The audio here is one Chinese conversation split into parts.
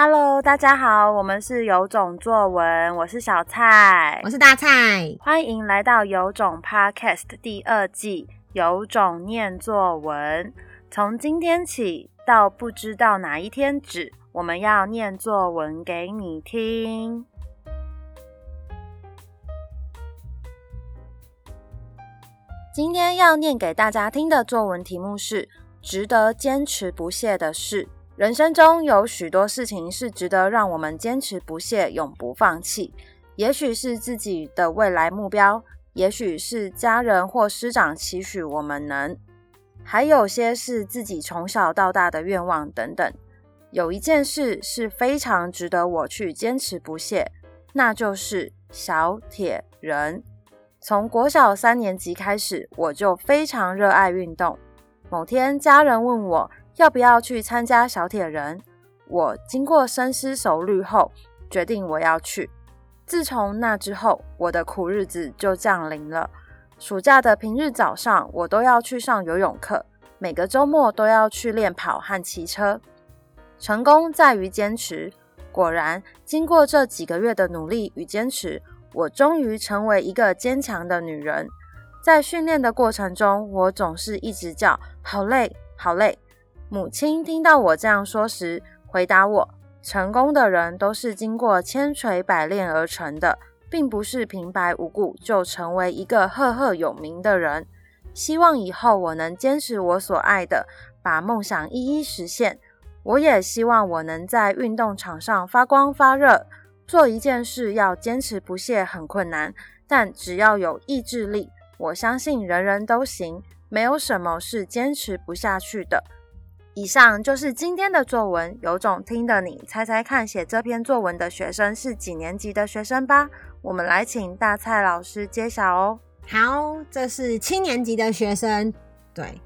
Hello，大家好，我们是有种作文，我是小蔡，我是大蔡，欢迎来到有种 Podcast 第二季，有种念作文。从今天起到不知道哪一天止，我们要念作文给你听。今天要念给大家听的作文题目是：值得坚持不懈的事。人生中有许多事情是值得让我们坚持不懈、永不放弃。也许是自己的未来目标，也许是家人或师长期许我们能，还有些是自己从小到大的愿望等等。有一件事是非常值得我去坚持不懈，那就是小铁人。从国小三年级开始，我就非常热爱运动。某天，家人问我，要不要去参加小铁人？我经过深思熟虑后，决定我要去。自从那之后，我的苦日子就降临了。暑假的平日早上，我都要去上游泳课；每个周末都要去练跑和骑车。成功在于坚持。果然，经过这几个月的努力与坚持，我终于成为一个坚强的女人。在训练的过程中，我总是一直叫“好累，好累”。母亲听到我这样说时，回答我：“成功的人都是经过千锤百炼而成的，并不是平白无故就成为一个赫赫有名的人。希望以后我能坚持我所爱的，把梦想一一实现。我也希望我能在运动场上发光发热。做一件事要坚持不懈很困难，但只要有意志力，我相信人人都行。没有什么是坚持不下去的。”以上就是今天的作文，有种听的你猜猜看，写这篇作文的学生是几年级的学生吧？我们来请大蔡老师揭晓哦。好，这是七年级的学生。对，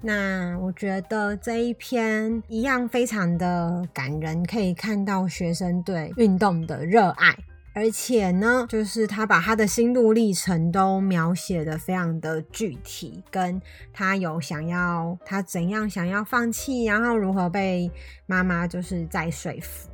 那我觉得这一篇一样非常的感人，可以看到学生对运动的热爱。而且呢，就是他把他的心路历程都描写的非常的具体，跟他有想要他怎样想要放弃，然后如何被妈妈就是在说服，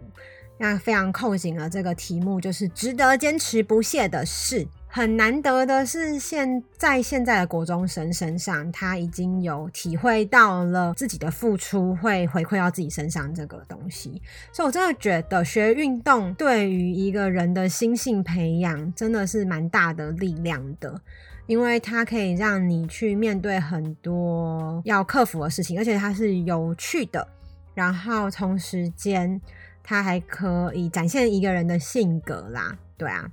那非常扣紧了这个题目，就是值得坚持不懈的事。很难得的是，现在现在的国中生身上，他已经有体会到了自己的付出会回馈到自己身上这个东西，所以我真的觉得学运动对于一个人的心性培养真的是蛮大的力量的，因为它可以让你去面对很多要克服的事情，而且它是有趣的，然后同时间它还可以展现一个人的性格啦，对啊，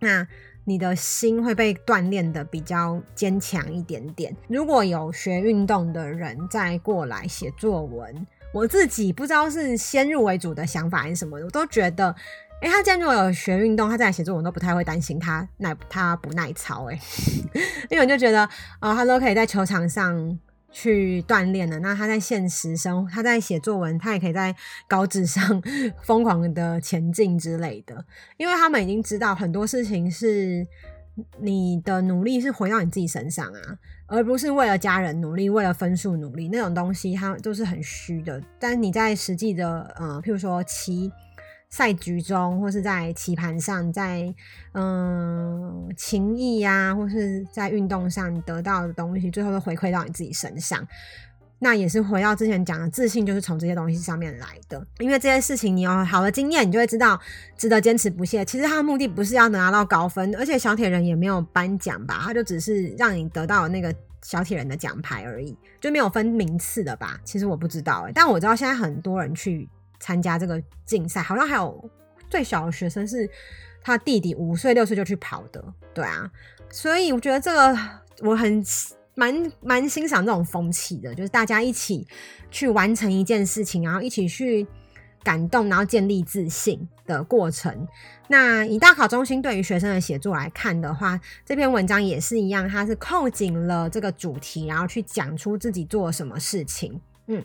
那。你的心会被锻炼的比较坚强一点点。如果有学运动的人再过来写作文，我自己不知道是先入为主的想法还是什么，我都觉得，哎、他既然如果有学运动，他再来写作文都不太会担心他耐他不耐操，哎，因为我就觉得，哦，他都可以在球场上。去锻炼了，那他在现实生，他在写作文，他也可以在稿纸上 疯狂的前进之类的，因为他们已经知道很多事情是你的努力是回到你自己身上啊，而不是为了家人努力，为了分数努力那种东西，它都是很虚的。但你在实际的，呃，譬如说骑。赛局中，或是在棋盘上，在嗯情谊呀，或是在运动上得到的东西，最后都回馈到你自己身上。那也是回到之前讲的自信，就是从这些东西上面来的。因为这些事情，你有好的经验，你就会知道值得坚持不懈。其实他的目的不是要拿到高分，而且小铁人也没有颁奖吧，他就只是让你得到那个小铁人的奖牌而已，就没有分名次的吧？其实我不知道欸，但我知道现在很多人去。参加这个竞赛，好像还有最小的学生是他弟弟五岁六岁就去跑的，对啊，所以我觉得这个我很蛮蛮欣赏这种风气的，就是大家一起去完成一件事情，然后一起去感动，然后建立自信的过程。那以大考中心对于学生的写作来看的话，这篇文章也是一样，它是扣紧了这个主题，然后去讲出自己做什么事情。嗯，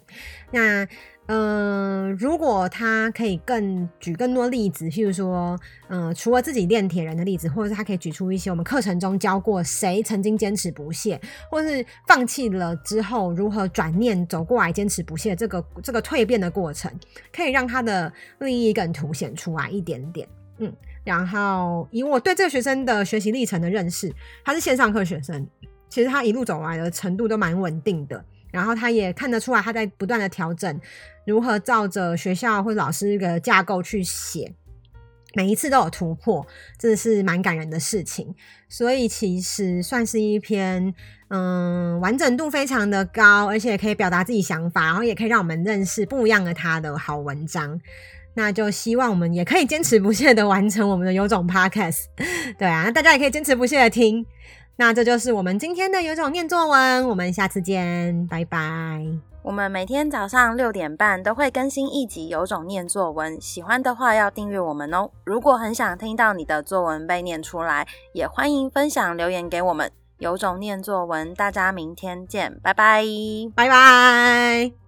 那嗯、如果他可以更举更多例子，譬如说，嗯、除了自己练铁人的例子，或者是他可以举出一些我们课程中教过谁曾经坚持不懈，或是放弃了之后如何转念走过来坚持不懈这个这个蜕变的过程，可以让他的利益更凸显出来一点点。嗯，然后以我对这个学生的学习历程的认识，他是线上课学生，其实他一路走来的程度都蛮稳定的。然后他也看得出来，他在不断的调整，如何照着学校或老师的架构去写，每一次都有突破，这是蛮感人的事情。所以其实算是一篇，嗯，完整度非常的高，而且可以表达自己想法，然后也可以让我们认识不一样的他的好文章。那就希望我们也可以坚持不懈的完成我们的有种 Podcast，对啊，大家也可以坚持不懈的听。那这就是我们今天的有种念作文，我们下次见，拜拜。我们每天早上六点半都会更新一集有种念作文，喜欢的话要订阅我们哦。如果很想听到你的作文被念出来，也欢迎分享留言给我们。有种念作文，大家明天见，拜拜，拜拜。